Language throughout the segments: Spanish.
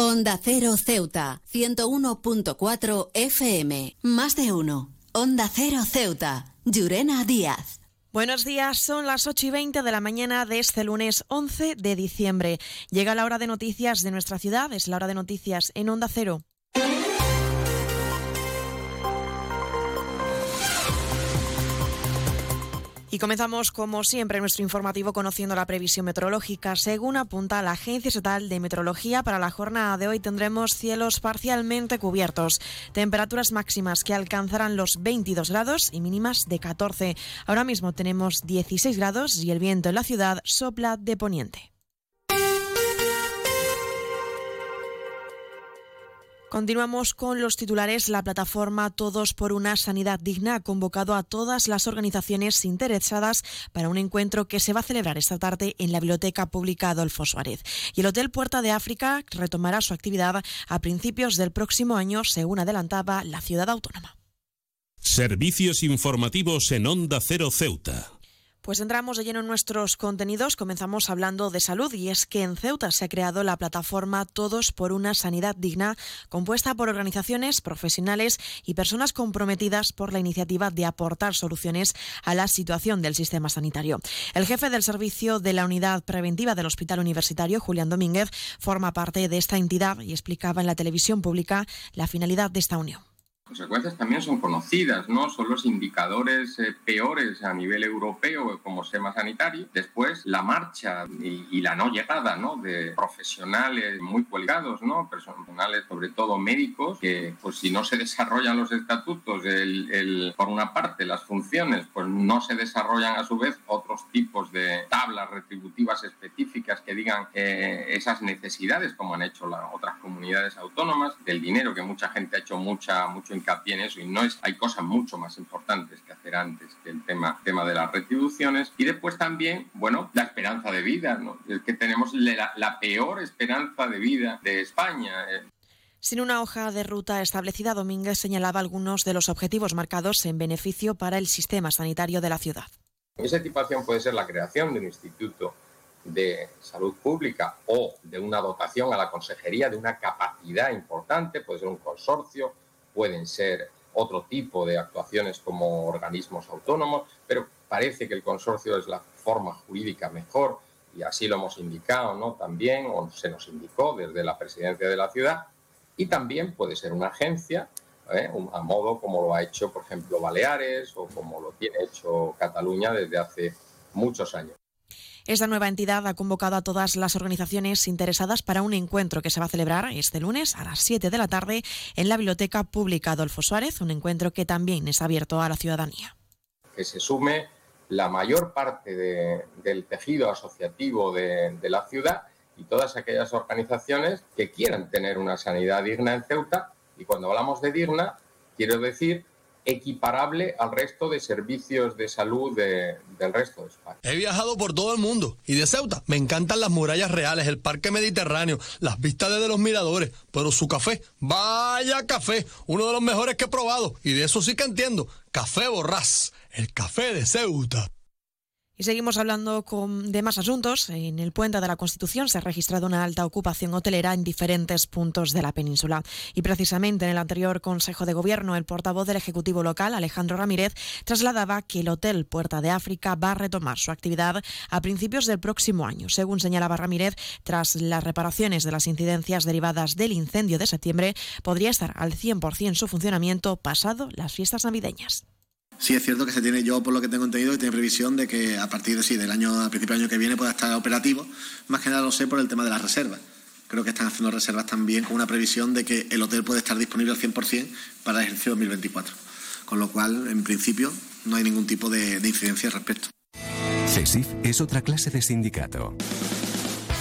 Onda Cero Ceuta, 101.4 FM. Más de uno. Onda Cero Ceuta. Llurena Díaz. Buenos días, son las 8 y 20 de la mañana de este lunes 11 de diciembre. Llega la hora de noticias de nuestra ciudad, es la hora de noticias en Onda Cero. Y comenzamos, como siempre, nuestro informativo conociendo la previsión meteorológica. Según apunta la Agencia Estatal de Meteorología, para la jornada de hoy tendremos cielos parcialmente cubiertos, temperaturas máximas que alcanzarán los 22 grados y mínimas de 14. Ahora mismo tenemos 16 grados y el viento en la ciudad sopla de poniente. Continuamos con los titulares. La plataforma Todos por una Sanidad Digna ha convocado a todas las organizaciones interesadas para un encuentro que se va a celebrar esta tarde en la Biblioteca Pública Adolfo Suárez. Y el Hotel Puerta de África retomará su actividad a principios del próximo año, según adelantaba la ciudad autónoma. Servicios informativos en Onda Cero Ceuta. Pues entramos de lleno en nuestros contenidos. Comenzamos hablando de salud y es que en Ceuta se ha creado la plataforma Todos por una Sanidad Digna, compuesta por organizaciones, profesionales y personas comprometidas por la iniciativa de aportar soluciones a la situación del sistema sanitario. El jefe del servicio de la unidad preventiva del Hospital Universitario, Julián Domínguez, forma parte de esta entidad y explicaba en la televisión pública la finalidad de esta unión consecuencias también son conocidas, ¿no? Son los indicadores eh, peores a nivel europeo como SEMA sanitario. Después, la marcha y, la no llegada, ¿no? De profesionales muy cualificados, ¿no? Personales, sobre todo médicos, que pues si no se desarrollan los estatutos, el, por una parte, las funciones, pues no se desarrollan a su vez otros tipos de tablas retributivas específicas que digan eh, esas necesidades, como han hecho las otras comunidades autónomas, del dinero que mucha gente ha hecho mucha, mucho hincapié en eso y no es, hay cosas mucho más importantes que hacer antes que el tema, tema de las retribuciones. Y después también, bueno, la esperanza de vida, ¿no? Es que tenemos la, la peor esperanza de vida de España. Eh. Sin una hoja de ruta establecida, Domínguez señalaba algunos de los objetivos marcados en beneficio para el sistema sanitario de la ciudad. Esa equipación puede ser la creación de un instituto de salud pública o de una dotación a la consejería de una capacidad importante, puede ser un consorcio, pueden ser otro tipo de actuaciones como organismos autónomos, pero parece que el consorcio es la forma jurídica mejor y así lo hemos indicado ¿no? también, o se nos indicó desde la presidencia de la ciudad, y también puede ser una agencia, ¿eh? a modo como lo ha hecho, por ejemplo, Baleares o como lo tiene hecho Cataluña desde hace muchos años. Esta nueva entidad ha convocado a todas las organizaciones interesadas para un encuentro que se va a celebrar este lunes a las 7 de la tarde en la Biblioteca Pública Adolfo Suárez, un encuentro que también es abierto a la ciudadanía. Que se sume la mayor parte del tejido asociativo de, de la ciudad y todas aquellas organizaciones que quieran tener una sanidad digna en Ceuta. Y cuando hablamos de digna, quiero decir equiparable al resto de servicios de salud del resto de España. He viajado por todo el mundo y de Ceuta me encantan las murallas reales, el parque mediterráneo, las vistas desde los miradores, pero su café, vaya café, uno de los mejores que he probado y de eso sí que entiendo, café borrás, el café de Ceuta. Y seguimos hablando con, de más asuntos. En el puente de la Constitución se ha registrado una alta ocupación hotelera en diferentes puntos de la península. Y precisamente en el anterior Consejo de Gobierno, el portavoz del Ejecutivo local, Alejandro Ramírez, trasladaba que el Hotel Puerta de África va a retomar su actividad a principios del próximo año. Según señalaba Ramírez, tras las reparaciones de las incidencias derivadas del incendio de septiembre, podría estar al 100% su funcionamiento pasado las fiestas navideñas. Sí, es cierto que se tiene, yo por lo que tengo entendido, y tiene previsión de que a partir de sí, del año, a principio del año que viene pueda estar operativo. Más que nada lo sé por el tema de las reservas. Creo que están haciendo reservas también con una previsión de que el hotel puede estar disponible al 100% para el ejercicio 2024. Con lo cual, en principio, no hay ningún tipo de, de incidencia al respecto. CESIF es otra clase de sindicato.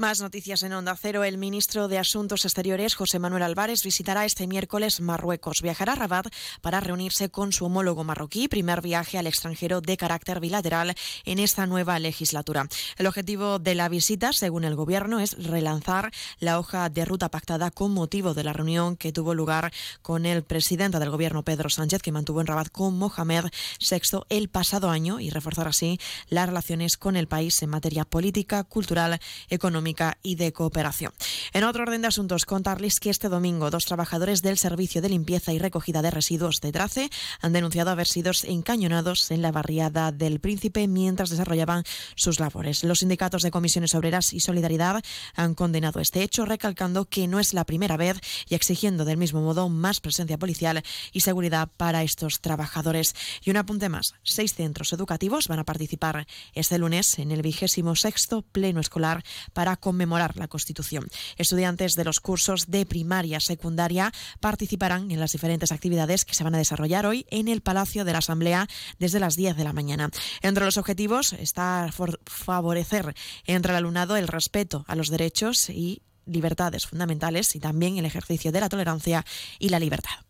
Más noticias en Onda Cero. El ministro de Asuntos Exteriores, José Manuel Álvarez, visitará este miércoles Marruecos. Viajará a Rabat para reunirse con su homólogo marroquí, primer viaje al extranjero de carácter bilateral en esta nueva legislatura. El objetivo de la visita, según el Gobierno, es relanzar la hoja de ruta pactada con motivo de la reunión que tuvo lugar con el presidente del Gobierno, Pedro Sánchez, que mantuvo en Rabat con Mohamed VI el pasado año y reforzar así las relaciones con el país en materia política, cultural, económica y de Cooperación. En otro orden de asuntos, contarles que este domingo dos trabajadores del Servicio de Limpieza y Recogida de Residuos de Trace han denunciado haber sido encañonados en la barriada del Príncipe mientras desarrollaban sus labores. Los sindicatos de comisiones obreras y Solidaridad han condenado este hecho, recalcando que no es la primera vez y exigiendo del mismo modo más presencia policial y seguridad para estos trabajadores. Y un apunte más, seis centros educativos van a participar este lunes en el vigésimo sexto pleno escolar para conmemorar la Constitución. Estudiantes de los cursos de primaria, secundaria participarán en las diferentes actividades que se van a desarrollar hoy en el Palacio de la Asamblea desde las 10 de la mañana. Entre los objetivos está favorecer entre el alumnado el respeto a los derechos y libertades fundamentales y también el ejercicio de la tolerancia y la libertad.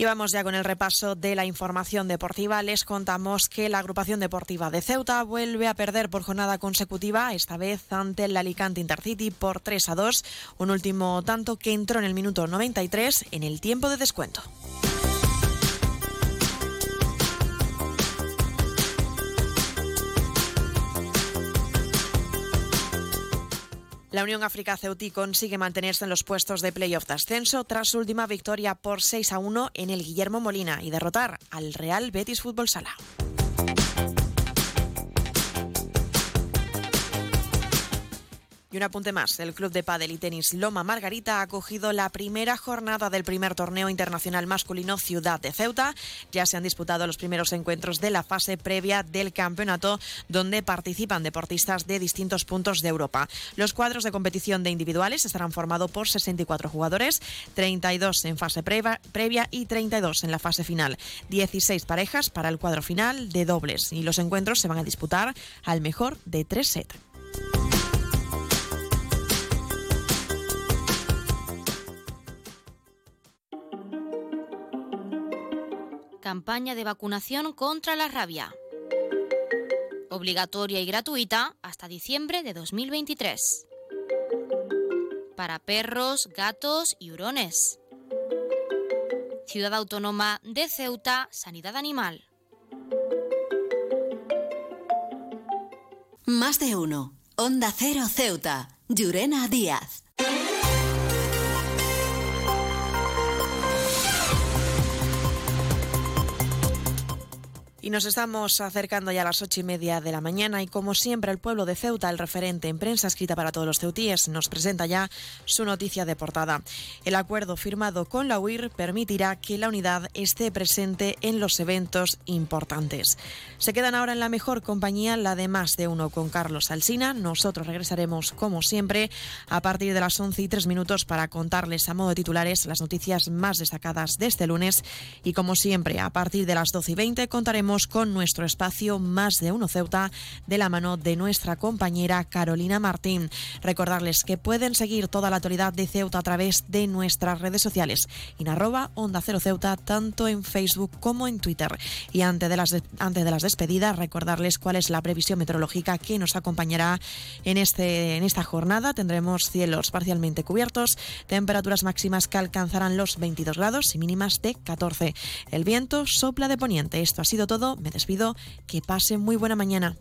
Y vamos ya con el repaso de la información deportiva. Les contamos que la agrupación deportiva de Ceuta vuelve a perder por jornada consecutiva, esta vez ante el Alicante Intercity por 3 a 2, un último tanto que entró en el minuto 93 en el tiempo de descuento. La Unión África Ceutí consigue mantenerse en los puestos de playoff de ascenso tras su última victoria por 6 a 1 en el Guillermo Molina y derrotar al Real Betis Fútbol Sala. Y un apunte más, el Club de Padel y Tenis Loma Margarita ha acogido la primera jornada del primer torneo internacional masculino Ciudad de Ceuta. Ya se han disputado los primeros encuentros de la fase previa del campeonato, donde participan deportistas de distintos puntos de Europa. Los cuadros de competición de individuales estarán formados por 64 jugadores, 32 en fase previa y 32 en la fase final. 16 parejas para el cuadro final de dobles y los encuentros se van a disputar al mejor de tres sets. Campaña de vacunación contra la rabia. Obligatoria y gratuita hasta diciembre de 2023. Para perros, gatos y hurones. Ciudad Autónoma de Ceuta, Sanidad Animal. Más de uno. Onda Cero Ceuta. Llurena Díaz. Y nos estamos acercando ya a las ocho y media de la mañana y como siempre el pueblo de Ceuta, el referente en prensa escrita para todos los ceutíes, nos presenta ya su noticia de portada. El acuerdo firmado con la UIR permitirá que la unidad esté presente en los eventos importantes. Se quedan ahora en la mejor compañía, la de más de uno con Carlos Alsina. Nosotros regresaremos como siempre a partir de las once y tres minutos para contarles a modo de titulares las noticias más destacadas de este lunes y como siempre a partir de las doce y veinte contaremos con nuestro espacio Más de Uno Ceuta de la mano de nuestra compañera Carolina Martín. Recordarles que pueden seguir toda la actualidad de Ceuta a través de nuestras redes sociales en arroba Onda Cero Ceuta tanto en Facebook como en Twitter. Y antes de, las antes de las despedidas, recordarles cuál es la previsión meteorológica que nos acompañará en, este, en esta jornada. Tendremos cielos parcialmente cubiertos, temperaturas máximas que alcanzarán los 22 grados y mínimas de 14. El viento sopla de poniente. Esto ha sido me despido. Que pase muy buena mañana.